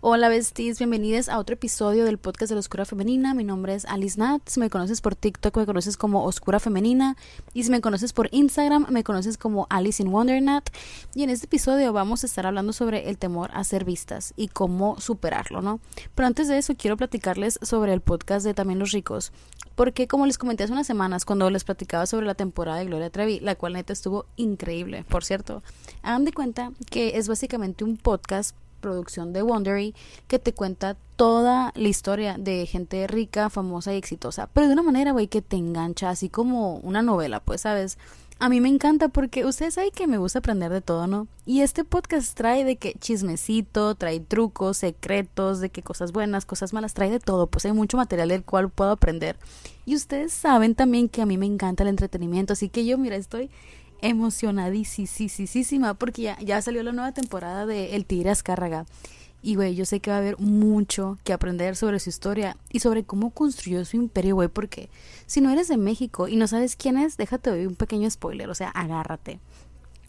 Hola besties, bienvenidos a otro episodio del podcast de la Oscura Femenina. Mi nombre es Alice Nat. Si me conoces por TikTok, me conoces como Oscura Femenina. Y si me conoces por Instagram, me conoces como Alice in Wonder Nat. Y en este episodio vamos a estar hablando sobre el temor a ser vistas y cómo superarlo, ¿no? Pero antes de eso, quiero platicarles sobre el podcast de También los Ricos. Porque, como les comenté hace unas semanas, cuando les platicaba sobre la temporada de Gloria Trevi, la cual neta estuvo increíble, por cierto, hagan de cuenta que es básicamente un podcast producción de Wondery que te cuenta toda la historia de gente rica, famosa y exitosa, pero de una manera, güey, que te engancha, así como una novela, pues, ¿sabes? A mí me encanta porque ustedes saben que me gusta aprender de todo, ¿no? Y este podcast trae de que chismecito, trae trucos, secretos, de que cosas buenas, cosas malas, trae de todo, pues hay mucho material del cual puedo aprender. Y ustedes saben también que a mí me encanta el entretenimiento, así que yo, mira, estoy emocionadísima porque ya, ya salió la nueva temporada de El Tigre Azcárraga. Y, güey, yo sé que va a haber mucho que aprender sobre su historia y sobre cómo construyó su imperio, güey, porque si no eres de México y no sabes quién es, déjate oír un pequeño spoiler, o sea, agárrate.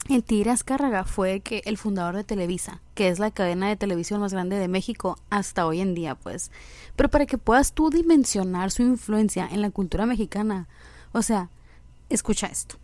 El Tigre Azcárraga fue que el fundador de Televisa, que es la cadena de televisión más grande de México hasta hoy en día, pues. Pero para que puedas tú dimensionar su influencia en la cultura mexicana, o sea, escucha esto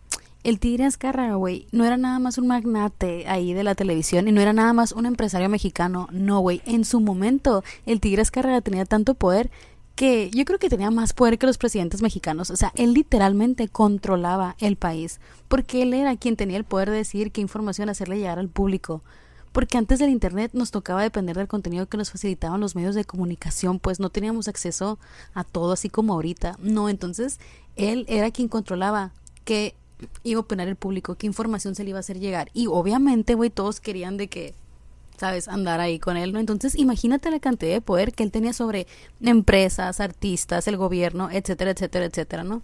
el Tigre Azcárraga, güey, no era nada más un magnate ahí de la televisión y no era nada más un empresario mexicano. No, güey. En su momento, el Tigre Azcárraga tenía tanto poder que yo creo que tenía más poder que los presidentes mexicanos. O sea, él literalmente controlaba el país. Porque él era quien tenía el poder de decir qué información hacerle llegar al público. Porque antes del Internet nos tocaba depender del contenido que nos facilitaban los medios de comunicación, pues no teníamos acceso a todo así como ahorita. No, entonces él era quien controlaba que iba a opinar el público, qué información se le iba a hacer llegar. Y obviamente, güey, todos querían de que, ¿sabes?, andar ahí con él, ¿no? Entonces, imagínate la cantidad de poder que él tenía sobre empresas, artistas, el gobierno, etcétera, etcétera, etcétera, ¿no?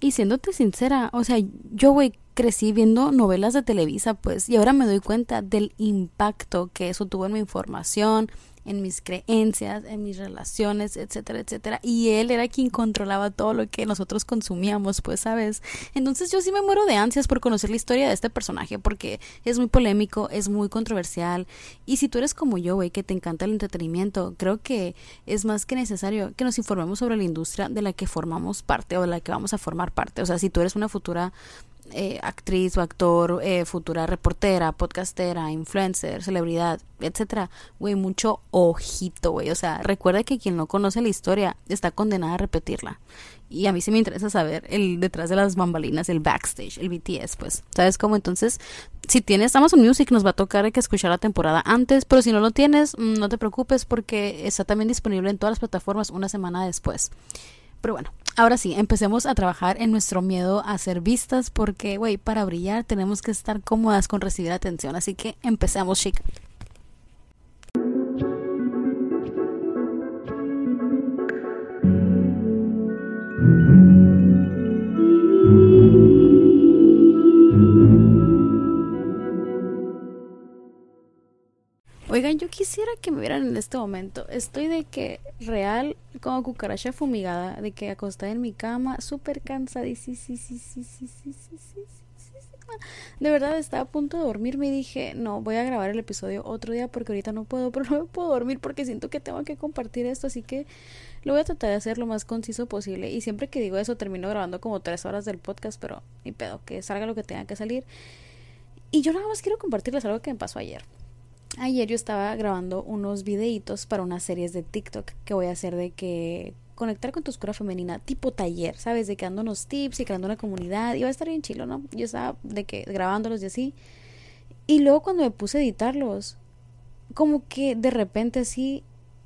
y siéndote sincera, o sea, yo, güey, crecí viendo novelas de Televisa, pues, y ahora me doy cuenta del impacto que eso tuvo en mi información, en mis creencias, en mis relaciones, etcétera, etcétera. Y él era quien controlaba todo lo que nosotros consumíamos, pues, ¿sabes? Entonces yo sí me muero de ansias por conocer la historia de este personaje porque es muy polémico, es muy controversial. Y si tú eres como yo, güey, que te encanta el entretenimiento, creo que es más que necesario que nos informemos sobre la industria de la que formamos parte o de la que vamos a formar parte. O sea, si tú eres una futura eh, actriz o actor, eh, futura reportera, podcastera, influencer, celebridad, etcétera, güey, mucho ojito, güey. O sea, recuerda que quien no conoce la historia está condenada a repetirla. Y a mí sí me interesa saber el detrás de las bambalinas, el backstage, el BTS, pues. ¿Sabes cómo? Entonces, si tienes Amazon Music, nos va a tocar que escuchar la temporada antes, pero si no lo tienes, mm, no te preocupes porque está también disponible en todas las plataformas una semana después. Pero bueno, ahora sí, empecemos a trabajar en nuestro miedo a ser vistas porque, güey, para brillar tenemos que estar cómodas con recibir atención. Así que empecemos, chic. Oigan, yo quisiera que me vieran en este momento. Estoy de que real, como cucaracha fumigada, de que acostada en mi cama, súper cansadísima. De verdad estaba a punto de dormirme y dije, no, voy a grabar el episodio otro día porque ahorita no puedo, pero no me puedo dormir porque siento que tengo que compartir esto, así que lo voy a tratar de hacer lo más conciso posible. Y siempre que digo eso termino grabando como tres horas del podcast, pero ni pedo, que salga lo que tenga que salir. Y yo nada más quiero compartirles algo que me pasó ayer. Ayer yo estaba grabando unos videitos para unas series de TikTok que voy a hacer de que conectar con tu oscura femenina tipo taller, ¿sabes? De que dando unos tips y creando una comunidad. Y va a estar bien chilo, ¿no? Yo estaba de que grabándolos y así. Y luego cuando me puse a editarlos, como que de repente así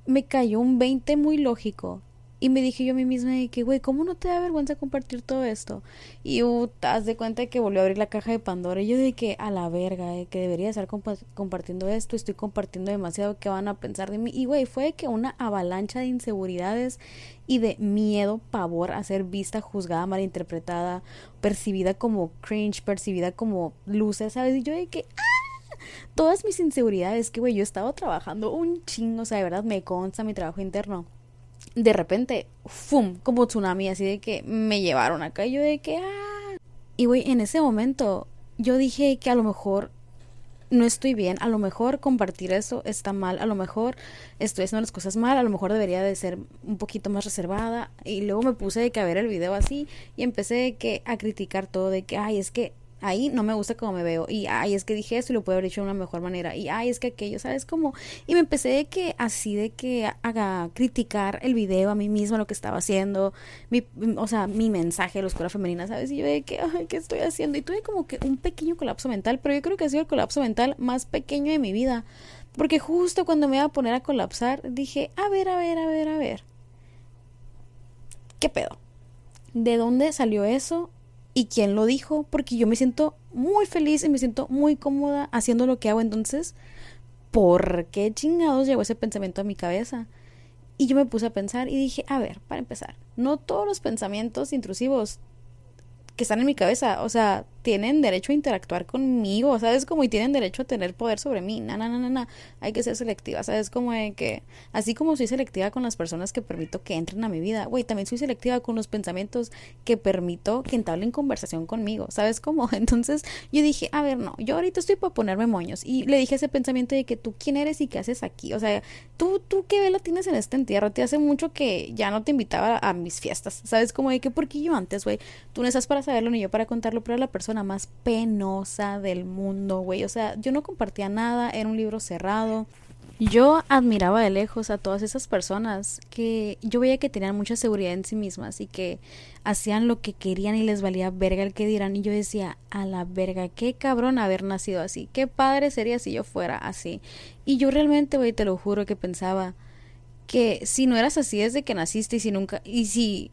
me cayó un 20 muy lógico. Y me dije yo a mí misma de que, güey, ¿cómo no te da vergüenza compartir todo esto? Y uh, das de cuenta de que volvió a abrir la caja de Pandora. Y yo de que, a la verga, eh, que debería estar compartiendo esto, estoy compartiendo demasiado, ¿qué van a pensar de mí? Y, güey, fue que una avalancha de inseguridades y de miedo, pavor a ser vista, juzgada, malinterpretada, percibida como cringe, percibida como luces, ¿sabes? Y yo de que, ¡ah! todas mis inseguridades, que güey, yo he estado trabajando un chingo, o sea, de verdad me consta mi trabajo interno. De repente, ¡fum! Como tsunami, así de que me llevaron acá y yo de que, ¡ah! Y güey, en ese momento yo dije que a lo mejor no estoy bien, a lo mejor compartir eso está mal, a lo mejor estoy haciendo las cosas mal, a lo mejor debería de ser un poquito más reservada y luego me puse de que a ver el video así y empecé de que a criticar todo de que ay, es que ahí no me gusta cómo me veo. Y ay es que dije esto y lo puedo haber hecho de una mejor manera. Y ay es que aquello sabes como y me empecé de que así de que haga criticar el video a mí misma lo que estaba haciendo mi o sea mi mensaje de la oscura femenina sabes y yo de que qué estoy haciendo y tuve como que un pequeño colapso mental pero yo creo que ha sido el colapso mental más pequeño de mi vida. Porque justo cuando me iba a poner a colapsar dije a ver a ver a ver a ver. Qué pedo de dónde salió eso y quién lo dijo, porque yo me siento muy feliz y me siento muy cómoda haciendo lo que hago. Entonces, ¿por qué chingados llegó ese pensamiento a mi cabeza? Y yo me puse a pensar y dije, a ver, para empezar, no todos los pensamientos intrusivos que están en mi cabeza, o sea, tienen derecho a interactuar conmigo, ¿sabes? Como y tienen derecho a tener poder sobre mí. Na, na, na, na, na. Hay que ser selectiva, ¿sabes? Como de que, así como soy selectiva con las personas que permito que entren a mi vida, güey, también soy selectiva con los pensamientos que permito que entablen conversación conmigo, ¿sabes? Cómo? Entonces yo dije, a ver, no, yo ahorita estoy para ponerme moños. Y le dije ese pensamiento de que tú quién eres y qué haces aquí. O sea, tú, tú qué vela tienes en este entierro. Te hace mucho que ya no te invitaba a mis fiestas, ¿sabes? Como de que, porque yo antes, güey, tú no estás para saberlo ni yo para contarlo, pero la persona más penosa del mundo, güey. O sea, yo no compartía nada, era un libro cerrado. Yo admiraba de lejos a todas esas personas que yo veía que tenían mucha seguridad en sí mismas y que hacían lo que querían y les valía verga el que dirán. Y yo decía, a la verga, qué cabrón haber nacido así. Qué padre sería si yo fuera así. Y yo realmente, güey, te lo juro que pensaba que si no eras así desde que naciste y si nunca, y si,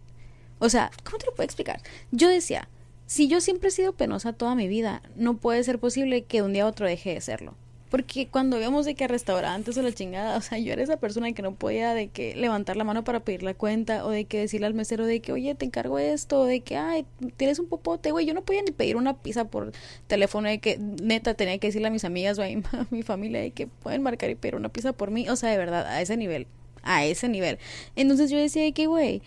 o sea, ¿cómo te lo puedo explicar? Yo decía, si yo siempre he sido penosa toda mi vida, no puede ser posible que de un día a otro deje de serlo. Porque cuando íbamos de que a restaurantes o la chingada, o sea, yo era esa persona que no podía de que levantar la mano para pedir la cuenta o de que decirle al mesero de que, oye, te encargo esto, o de que, ay, tienes un popote, güey, yo no podía ni pedir una pizza por teléfono de que neta tenía que decirle a mis amigas o a mi familia de que pueden marcar y pedir una pizza por mí, o sea, de verdad, a ese nivel, a ese nivel. Entonces yo decía de que, güey,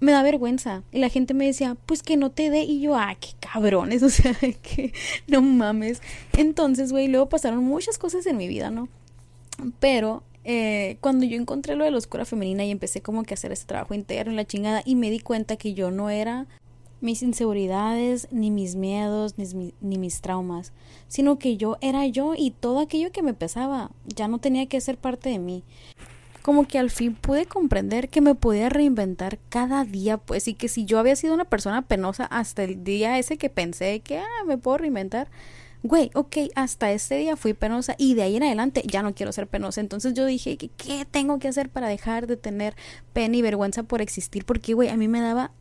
me da vergüenza. Y la gente me decía, pues que no te dé. Y yo, ah, qué cabrones, o sea, que no mames. Entonces, güey, luego pasaron muchas cosas en mi vida, ¿no? Pero eh, cuando yo encontré lo de la oscura femenina y empecé como que a hacer ese trabajo interno en la chingada y me di cuenta que yo no era mis inseguridades, ni mis miedos, ni, ni, mis traumas, sino que yo era yo y todo aquello que me pesaba ya no tenía que ser parte de mí como que al fin pude comprender que me podía reinventar cada día, pues, y que si yo había sido una persona penosa hasta el día ese que pensé que, ah, me puedo reinventar, güey, ok, hasta ese día fui penosa y de ahí en adelante ya no quiero ser penosa. Entonces yo dije, ¿qué tengo que hacer para dejar de tener pena y vergüenza por existir? Porque, güey, a mí me daba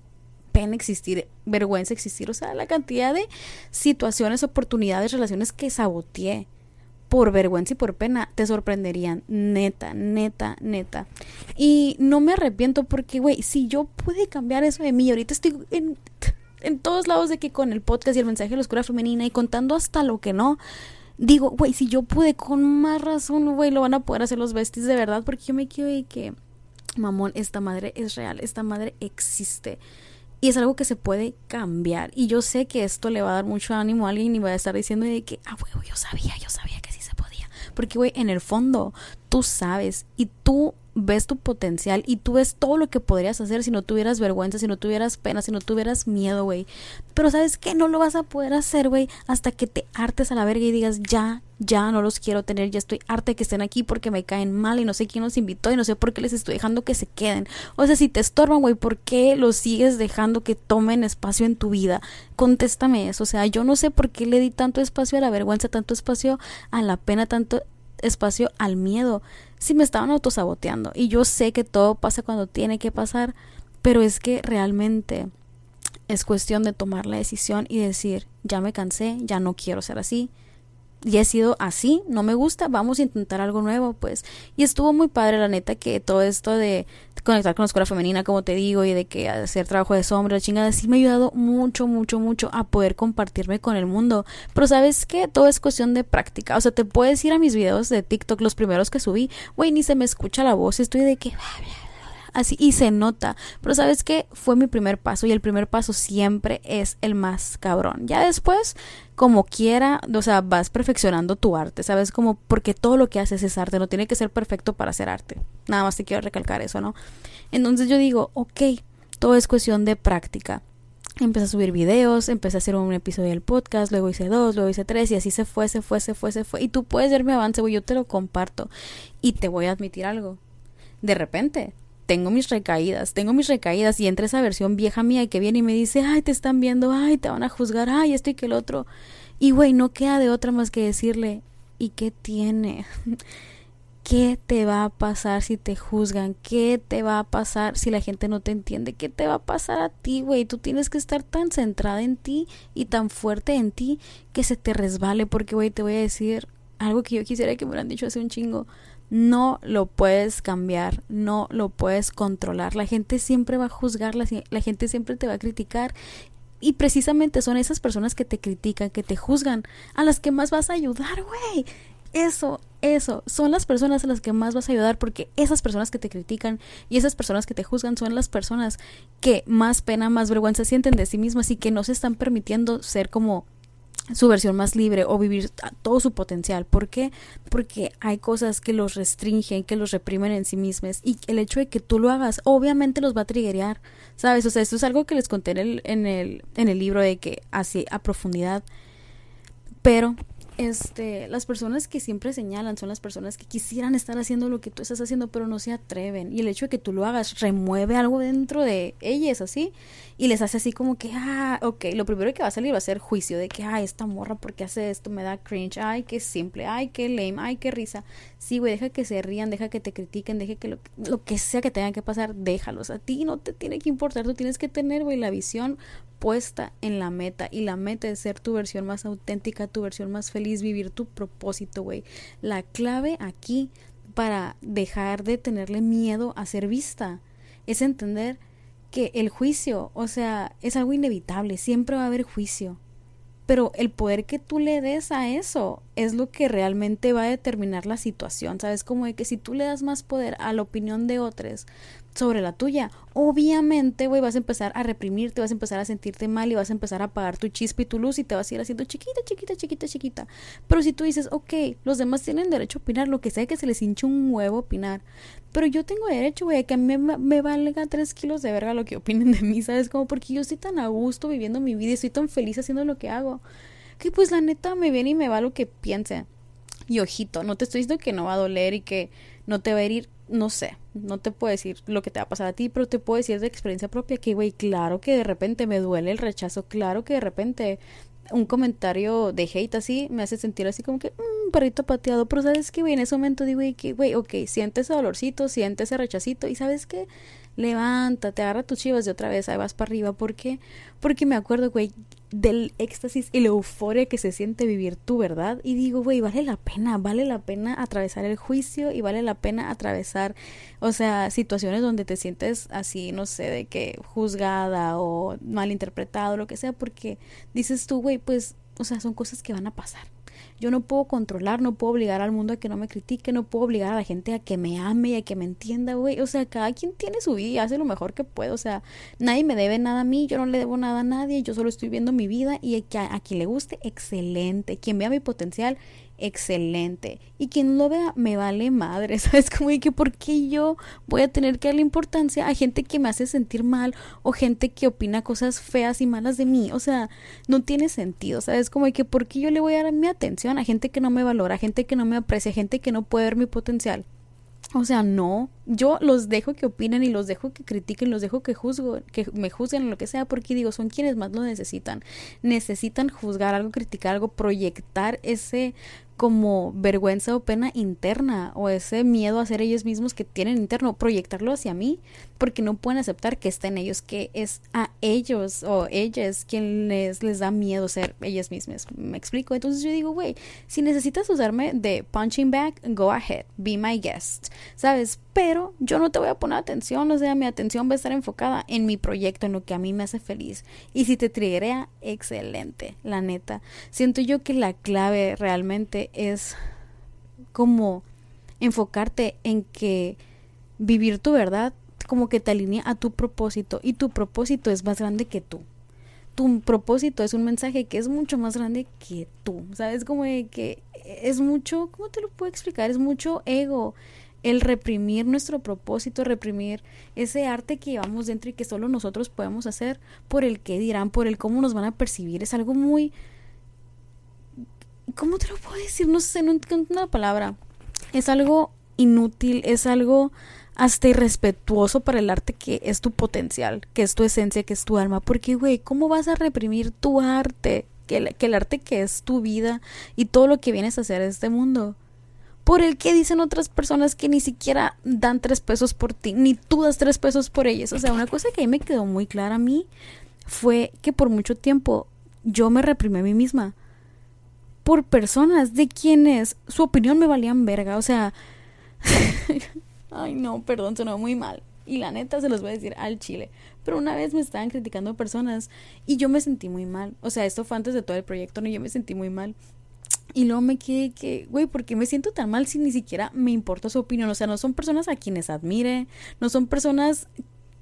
pena existir, vergüenza existir, o sea, la cantidad de situaciones, oportunidades, relaciones que saboteé por vergüenza y por pena, te sorprenderían. Neta, neta, neta. Y no me arrepiento porque, güey, si yo pude cambiar eso de mí, ahorita estoy en, en todos lados de que con el podcast y el mensaje de la oscura femenina y contando hasta lo que no. Digo, güey, si yo pude con más razón, güey, lo van a poder hacer los besties de verdad porque yo me quiero y que, mamón, esta madre es real, esta madre existe. Y es algo que se puede cambiar. Y yo sé que esto le va a dar mucho ánimo a alguien y va a estar diciendo de que, ah, güey, yo sabía, yo sabía que porque, güey, en el fondo tú sabes y tú ves tu potencial y tú ves todo lo que podrías hacer si no tuvieras vergüenza, si no tuvieras pena, si no tuvieras miedo, güey. Pero sabes que no lo vas a poder hacer, güey, hasta que te hartes a la verga y digas, ya, ya no los quiero tener, ya estoy harta de que estén aquí porque me caen mal y no sé quién los invitó y no sé por qué les estoy dejando que se queden. O sea, si te estorban, güey, ¿por qué los sigues dejando que tomen espacio en tu vida? Contéstame eso, o sea, yo no sé por qué le di tanto espacio a la vergüenza, tanto espacio a la pena, tanto espacio al miedo si me estaban autosaboteando. Y yo sé que todo pasa cuando tiene que pasar, Pero es que realmente es cuestión de tomar la decisión y decir, ya me cansé, ya no quiero ser así, y he sido así, no me gusta, vamos a intentar algo nuevo, pues. Y estuvo muy padre, la neta, que todo esto de conectar con la escuela femenina, como te digo, y de que hacer trabajo de sombra, chingada, sí me ha ayudado mucho, mucho, mucho a poder compartirme con el mundo. Pero sabes que todo es cuestión de práctica. O sea, te puedes ir a mis videos de TikTok, los primeros que subí, güey, ni se me escucha la voz, estoy de que así y se nota. Pero sabes que fue mi primer paso y el primer paso siempre es el más cabrón. Ya después, como quiera, o sea, vas perfeccionando tu arte, ¿sabes? Como porque todo lo que haces es arte, no tiene que ser perfecto para hacer arte. Nada más te quiero recalcar eso, ¿no? Entonces yo digo, ok, todo es cuestión de práctica. Empecé a subir videos, empecé a hacer un episodio del podcast, luego hice dos, luego hice tres y así se fue, se fue, se fue, se fue. Y tú puedes ver mi avance, güey, yo te lo comparto. Y te voy a admitir algo. De repente, tengo mis recaídas, tengo mis recaídas y entra esa versión vieja mía y que viene y me dice, ay, te están viendo, ay, te van a juzgar, ay, esto y que el otro. Y güey, no queda de otra más que decirle, ¿y qué tiene? ¿Qué te va a pasar si te juzgan? ¿Qué te va a pasar si la gente no te entiende? ¿Qué te va a pasar a ti, güey? Tú tienes que estar tan centrada en ti y tan fuerte en ti que se te resbale porque, güey, te voy a decir algo que yo quisiera que me hubieran dicho hace un chingo no lo puedes cambiar, no lo puedes controlar. La gente siempre va a juzgar, la, la, gente siempre te va a criticar. Y precisamente son esas personas que te critican, que te juzgan, a las que más vas a ayudar, güey. Eso, eso, son las personas a las que más vas a ayudar porque esas personas que te critican y esas personas que te juzgan son las personas que más pena, más vergüenza sienten de sí mismas y que no se están permitiendo ser como su versión más libre o vivir todo su potencial. ¿Por qué? Porque hay cosas que los restringen, que los reprimen en sí mismos y el hecho de que tú lo hagas obviamente los va a triggerear, ¿sabes? O sea, esto es algo que les conté en el, en el, en el libro de que así a profundidad, pero este, las personas que siempre señalan son las personas que quisieran estar haciendo lo que tú estás haciendo, pero no se atreven. Y el hecho de que tú lo hagas remueve algo dentro de ellas, así, y les hace así como que, ah, ok, lo primero que va a salir va a ser juicio de que, ah, esta morra, ¿por qué hace esto? Me da cringe, ay, qué simple, ay, qué lame, ay, qué risa. Sí, güey, deja que se rían, deja que te critiquen, deja que lo, lo que sea que tenga que pasar, déjalos. A ti no te tiene que importar, tú tienes que tener, güey, la visión puesta en la meta y la meta es ser tu versión más auténtica, tu versión más feliz, vivir tu propósito, güey. La clave aquí para dejar de tenerle miedo a ser vista es entender que el juicio, o sea, es algo inevitable, siempre va a haber juicio. Pero el poder que tú le des a eso es lo que realmente va a determinar la situación, ¿sabes? Como de que si tú le das más poder a la opinión de otros, sobre la tuya. Obviamente, güey, vas a empezar a reprimirte, vas a empezar a sentirte mal y vas a empezar a apagar tu chispa y tu luz y te vas a ir haciendo chiquita, chiquita, chiquita, chiquita. Pero si tú dices, ok, los demás tienen derecho a opinar, lo que sea que se les hinche un huevo opinar. Pero yo tengo derecho, güey, a que a mí me, me valga tres kilos de verga lo que opinen de mí, ¿sabes? Como porque yo estoy tan a gusto viviendo mi vida y estoy tan feliz haciendo lo que hago. Que pues la neta me viene y me va lo que piense. Y ojito, no te estoy diciendo que no va a doler y que no te va a herir no sé, no te puedo decir lo que te va a pasar a ti, pero te puedo decir de experiencia propia que, güey, claro que de repente me duele el rechazo, claro que de repente un comentario de hate así me hace sentir así como que, un mm, perrito pateado, pero sabes que, güey, en ese momento digo, güey, que, güey, ok, siente ese dolorcito, siente ese rechacito y sabes que, levántate, agarra tus chivas de otra vez, ahí vas para arriba, ¿por qué? Porque me acuerdo, güey, del éxtasis y la euforia que se siente vivir tu verdad y digo, güey, vale la pena, vale la pena atravesar el juicio y vale la pena atravesar, o sea, situaciones donde te sientes así, no sé, de que juzgada o malinterpretado, lo que sea, porque dices tú, güey, pues, o sea, son cosas que van a pasar yo no puedo controlar, no puedo obligar al mundo a que no me critique, no puedo obligar a la gente a que me ame y a que me entienda, güey. O sea, cada quien tiene su vida y hace lo mejor que puede. O sea, nadie me debe nada a mí, yo no le debo nada a nadie, yo solo estoy viendo mi vida y a, a quien le guste, excelente. Quien vea mi potencial, excelente. Y quien lo vea, me vale madre, ¿sabes? Como de que, ¿por qué yo voy a tener que darle importancia a gente que me hace sentir mal o gente que opina cosas feas y malas de mí? O sea, no tiene sentido, ¿sabes? Como de que, ¿por qué yo le voy a dar mi atención a gente que no me valora, a gente que no me aprecia, a gente que no puede ver mi potencial? O sea, no, yo los dejo que opinen y los dejo que critiquen, los dejo que juzgo, que me juzguen lo que sea, porque digo, son quienes más lo necesitan. Necesitan juzgar algo, criticar algo, proyectar ese como vergüenza o pena interna o ese miedo a ser ellos mismos que tienen interno, proyectarlo hacia mí, porque no pueden aceptar que está en ellos, que es a ellos o ellas quien les, les da miedo ser ellas mismas. ¿Me explico? Entonces yo digo, güey, si necesitas usarme de punching bag, go ahead, be my guest, ¿sabes? Pero yo no te voy a poner atención, o sea, mi atención va a estar enfocada en mi proyecto, en lo que a mí me hace feliz. Y si te triguea, excelente, la neta. Siento yo que la clave realmente es como enfocarte en que vivir tu verdad como que te alinea a tu propósito y tu propósito es más grande que tú. Tu propósito es un mensaje que es mucho más grande que tú. ¿Sabes? Como que es mucho, ¿cómo te lo puedo explicar? Es mucho ego el reprimir nuestro propósito, reprimir ese arte que llevamos dentro y que solo nosotros podemos hacer por el que dirán, por el cómo nos van a percibir. Es algo muy ¿Cómo te lo puedo decir? No sé, no entiendo una palabra. Es algo inútil, es algo hasta irrespetuoso para el arte que es tu potencial, que es tu esencia, que es tu alma. Porque, güey, ¿cómo vas a reprimir tu arte? Que el, arte que es tu vida y todo lo que vienes a hacer en este mundo. Por el que dicen otras personas que ni siquiera dan tres pesos por ti, ni tú das tres pesos por ellas. O sea, una cosa que a mí me quedó muy clara a mí fue que por mucho tiempo yo me reprimí a mí misma por personas de quienes su opinión me valían verga. O sea, ay no, perdón, sonó muy mal. Y la neta se los voy a decir al chile. Pero una vez me estaban criticando personas y yo me sentí muy mal. O sea, esto fue antes de todo el proyecto, ¿no? Yo me sentí muy mal. Y luego me quedé que, güey, ¿por qué me siento tan mal si ni siquiera me importa su opinión? O sea, no son personas a quienes admire, no son personas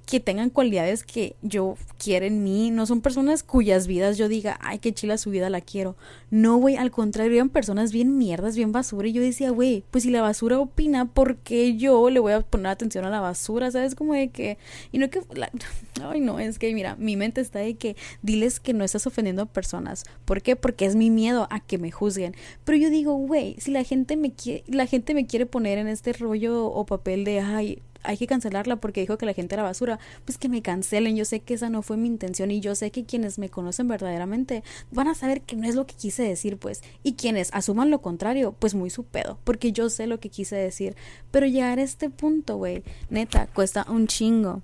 que tengan cualidades que yo quiero en mí, no son personas cuyas vidas yo diga, ay, qué chila su vida la quiero. No, güey, al contrario, eran personas bien mierdas, bien basura. Y yo decía, güey, pues si la basura opina, ¿por qué yo le voy a poner atención a la basura? ¿Sabes? Como de que. Y no que. ay, no, es que, mira, mi mente está de que diles que no estás ofendiendo a personas. ¿Por qué? Porque es mi miedo a que me juzguen. Pero yo digo, güey, si la gente me quiere, la gente me quiere poner en este rollo o papel de, ay, hay que cancelarla porque dijo que la gente era basura, pues que me cancelen. Yo sé que esa no fue mi intención y yo sé que quienes me conocen verdaderamente van a saber que no es lo que quise decir, pues. Y quienes asuman lo contrario, pues muy su pedo, porque yo sé lo que quise decir. Pero llegar a este punto, güey, neta, cuesta un chingo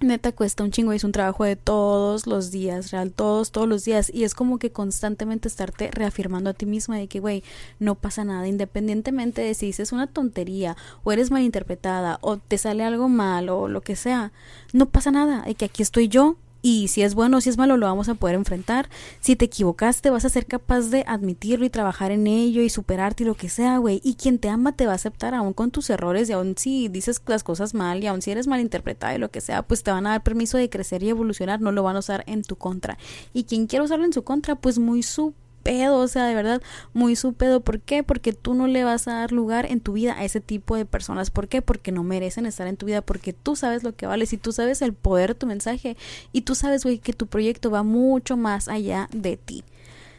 neta cuesta un chingo es un trabajo de todos los días, real, todos, todos los días. Y es como que constantemente estarte reafirmando a ti misma de que, güey, no pasa nada, independientemente de si dices una tontería o eres malinterpretada o te sale algo mal o lo que sea, no pasa nada, de que aquí estoy yo y si es bueno o si es malo lo vamos a poder enfrentar. Si te equivocaste vas a ser capaz de admitirlo y trabajar en ello y superarte y lo que sea, güey. Y quien te ama te va a aceptar aún con tus errores y aún si dices las cosas mal y aún si eres malinterpretada y lo que sea, pues te van a dar permiso de crecer y evolucionar, no lo van a usar en tu contra. Y quien quiera usarlo en su contra, pues muy su pedo, o sea, de verdad, muy su pedo. ¿Por qué? Porque tú no le vas a dar lugar en tu vida a ese tipo de personas. ¿Por qué? Porque no merecen estar en tu vida, porque tú sabes lo que vales y tú sabes el poder de tu mensaje y tú sabes, güey, que tu proyecto va mucho más allá de ti.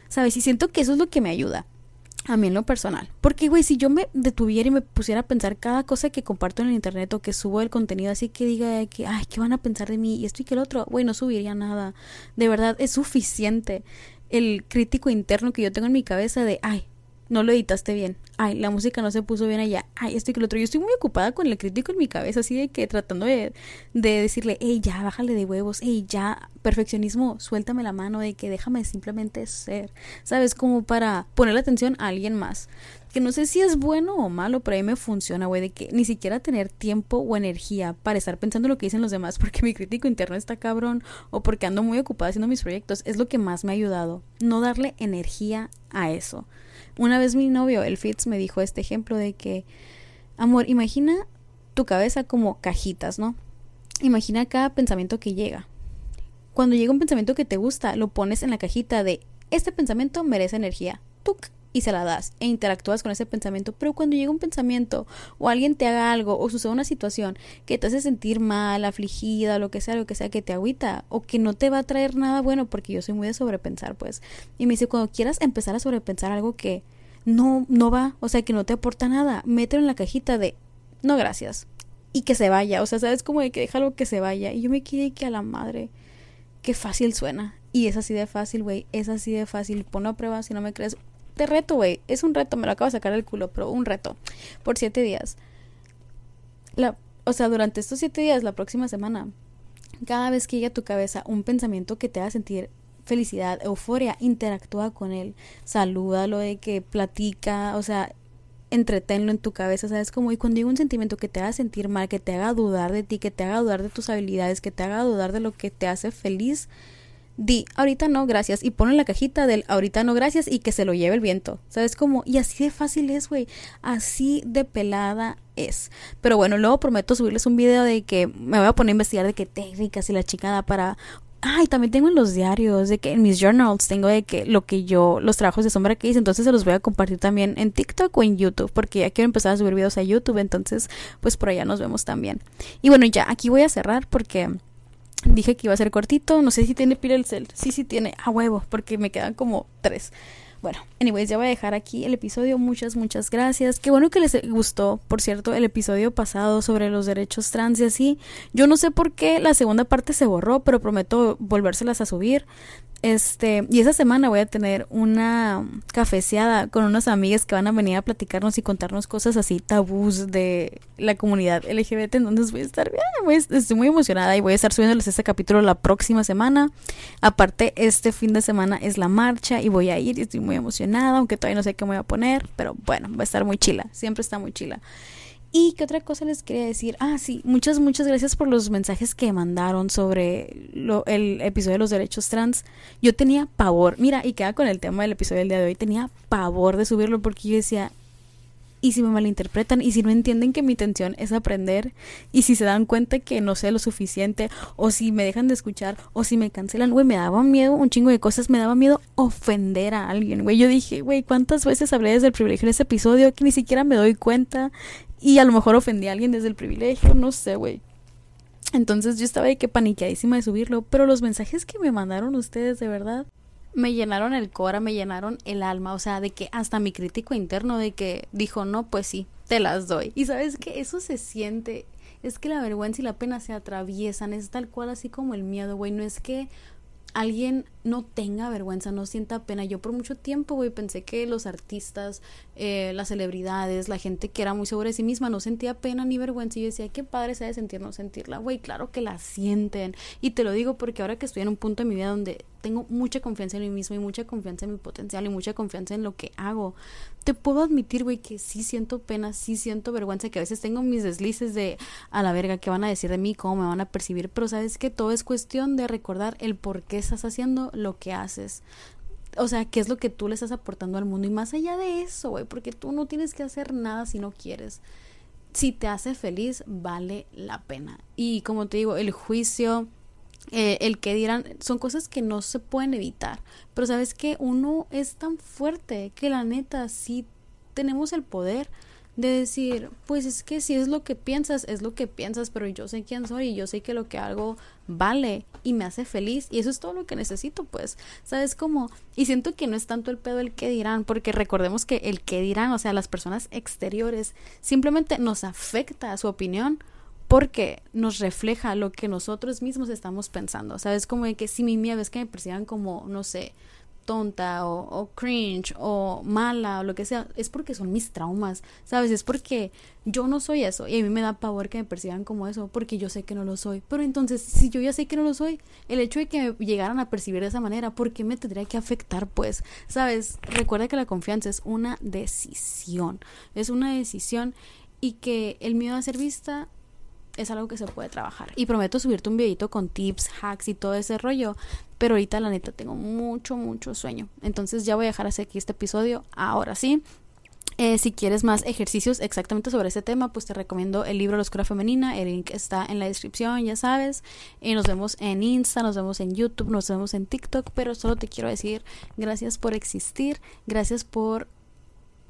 ¿Sabes? Y siento que eso es lo que me ayuda. A mí en lo personal. Porque, güey, si yo me detuviera y me pusiera a pensar cada cosa que comparto en el internet o que subo el contenido así que diga que, ay, ¿qué van a pensar de mí? Y esto y que el otro, güey, no subiría nada. De verdad, es suficiente el crítico interno que yo tengo en mi cabeza de, ay, no lo editaste bien, ay, la música no se puso bien allá, ay, esto y que lo otro. Yo estoy muy ocupada con el crítico en mi cabeza, así de que tratando de, de decirle, hey, ya, bájale de huevos, hey, ya, perfeccionismo, suéltame la mano, de que déjame simplemente ser, ¿sabes? Como para poner la atención a alguien más que no sé si es bueno o malo, pero a mí me funciona, güey, de que ni siquiera tener tiempo o energía para estar pensando lo que dicen los demás porque mi crítico interno está cabrón o porque ando muy ocupada haciendo mis proyectos, es lo que más me ha ayudado, no darle energía a eso. Una vez mi novio, el Fitz, me dijo este ejemplo de que, amor, imagina tu cabeza como cajitas, ¿no? Imagina cada pensamiento que llega. Cuando llega un pensamiento que te gusta, lo pones en la cajita de, este pensamiento merece energía. Tuc, y se la das e interactúas con ese pensamiento, pero cuando llega un pensamiento o alguien te haga algo o sucede una situación que te hace sentir mal, afligida, lo que sea, lo que sea, que te agüita o que no te va a traer nada bueno, porque yo soy muy de sobrepensar, pues. Y me dice, cuando quieras empezar a sobrepensar algo que no, no va, o sea, que no te aporta nada, mételo en la cajita de no gracias. y que se vaya. O sea, sabes como de que déjalo que se vaya. Y yo me quedé que a la madre, qué fácil suena. Y es así de fácil, güey, es así de fácil. Ponlo a prueba si no me crees. Te reto, güey, es un reto, me lo acabo de sacar del culo, pero un reto. Por siete días. La, o sea, durante estos siete días, la próxima semana, cada vez que llegue a tu cabeza un pensamiento que te haga sentir felicidad, euforia, interactúa con él, salúdalo de que platica, o sea, entretenlo en tu cabeza, ¿sabes? Como, y cuando llega un sentimiento que te haga sentir mal, que te haga dudar de ti, que te haga dudar de tus habilidades, que te haga dudar de lo que te hace feliz, di, ahorita no, gracias, y pon en la cajita del ahorita no, gracias, y que se lo lleve el viento, ¿sabes? Como, y así de fácil es, güey, así de pelada es. Pero bueno, luego prometo subirles un video de que me voy a poner a investigar de qué técnicas y la chingada para Ay, también tengo en los diarios, de que en mis journals tengo de que lo que yo, los trabajos de sombra que hice, entonces se los voy a compartir también en TikTok o en YouTube, porque ya quiero empezar a subir videos a YouTube, entonces pues por allá nos vemos también. Y bueno, ya aquí voy a cerrar porque dije que iba a ser cortito, no sé si tiene pila el cel, sí, sí tiene, a huevo, porque me quedan como tres. Bueno, anyways, ya voy a dejar aquí el episodio. Muchas, muchas gracias. Qué bueno que les gustó, por cierto, el episodio pasado sobre los derechos trans y así. Yo no sé por qué la segunda parte se borró, pero prometo volvérselas a subir. Este, y esa semana voy a tener una cafeceada con unas amigas que van a venir a platicarnos y contarnos cosas así, tabús de la comunidad LGBT. Entonces voy a estar bien, estoy muy emocionada y voy a estar subiéndoles este capítulo la próxima semana. Aparte, este fin de semana es la marcha y voy a ir y estoy muy emocionada, aunque todavía no sé qué me voy a poner, pero bueno, va a estar muy chila, siempre está muy chila. Y qué otra cosa les quería decir. Ah, sí, muchas, muchas gracias por los mensajes que mandaron sobre lo, el episodio de los derechos trans. Yo tenía pavor, mira, y queda con el tema del episodio del día de hoy, tenía pavor de subirlo porque yo decía, y si me malinterpretan y si no entienden que mi intención es aprender y si se dan cuenta que no sé lo suficiente o si me dejan de escuchar o si me cancelan, güey, me daba miedo un chingo de cosas, me daba miedo ofender a alguien, güey. Yo dije, güey, ¿cuántas veces hablé desde el privilegio en ese episodio que ni siquiera me doy cuenta y a lo mejor ofendí a alguien desde el privilegio, no sé, güey. Entonces yo estaba de que paniqueadísima de subirlo, pero los mensajes que me mandaron ustedes de verdad me llenaron el cora, me llenaron el alma, o sea, de que hasta mi crítico interno de que dijo, no, pues sí, te las doy. Y sabes que eso se siente, es que la vergüenza y la pena se atraviesan, es tal cual así como el miedo, güey, no es que alguien no tenga vergüenza, no sienta pena. Yo por mucho tiempo, güey, pensé que los artistas, eh, las celebridades, la gente que era muy segura de sí misma no sentía pena ni vergüenza. Y yo decía, qué padre sea de sentir, no sentirla. Güey, claro que la sienten. Y te lo digo porque ahora que estoy en un punto de mi vida donde tengo mucha confianza en mí mismo y mucha confianza en mi potencial y mucha confianza en lo que hago, te puedo admitir, güey, que sí siento pena, sí siento vergüenza, que a veces tengo mis deslices de a la verga, qué van a decir de mí, cómo me van a percibir, pero sabes que todo es cuestión de recordar el por qué estás haciendo lo que haces. O sea, qué es lo que tú le estás aportando al mundo y más allá de eso, güey, porque tú no tienes que hacer nada si no quieres. Si te hace feliz, vale la pena. Y como te digo, el juicio, eh, el que dirán, son cosas que no se pueden evitar. Pero sabes que uno es tan fuerte que la neta sí tenemos el poder de decir, pues es que si es lo que piensas, es lo que piensas, pero yo sé quién soy y yo sé que lo que hago vale y me hace feliz y eso es todo lo que necesito, pues, ¿sabes cómo? Y siento que no es tanto el pedo el que dirán, porque recordemos que el que dirán, o sea, las personas exteriores, simplemente nos afecta su opinión porque nos refleja lo que nosotros mismos estamos pensando, ¿sabes? Como de que si mi miedo es que me perciban como, no sé, tonta o, cringe o mala o lo que sea, es porque son mis traumas, ¿sabes? Es porque yo no soy eso y a mí me da pavor que me perciban como eso porque yo sé que no lo soy. Pero entonces, si yo ya sé que no lo soy, el hecho de que me llegaran a percibir de esa manera, ¿por qué me tendría que afectar? Pues, ¿sabes? Recuerda que la confianza es una decisión, es una decisión y que el miedo a ser vista es algo que se puede trabajar. Y prometo subirte un videito con tips, hacks y todo ese rollo. Pero ahorita la neta tengo mucho, mucho sueño. Entonces ya voy a dejar así aquí este episodio. Ahora sí. Eh, si quieres más ejercicios exactamente sobre ese tema, pues te recomiendo el libro La Oscura Femenina. El link está en la descripción, ya sabes. Y nos vemos en Insta, nos vemos en YouTube, nos vemos en TikTok. Pero solo te quiero decir gracias por existir, gracias por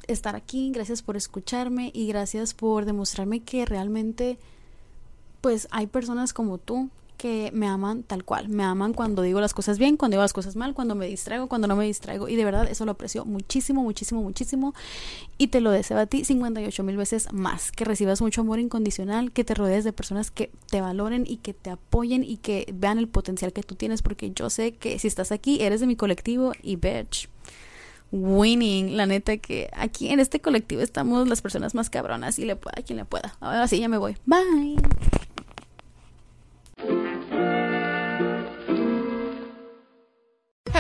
estar aquí, gracias por escucharme y gracias por demostrarme que realmente pues hay personas como tú que me aman tal cual. Me aman cuando digo las cosas bien, cuando digo las cosas mal, cuando me distraigo, cuando no me distraigo. Y de verdad eso lo aprecio muchísimo, muchísimo, muchísimo. Y te lo deseo a ti 58 mil veces más. Que recibas mucho amor incondicional, que te rodees de personas que te valoren y que te apoyen y que vean el potencial que tú tienes. Porque yo sé que si estás aquí, eres de mi colectivo y bitch winning. La neta que aquí en este colectivo estamos las personas más cabronas y le pueda quien le pueda. Ahora sí, ya me voy. Bye.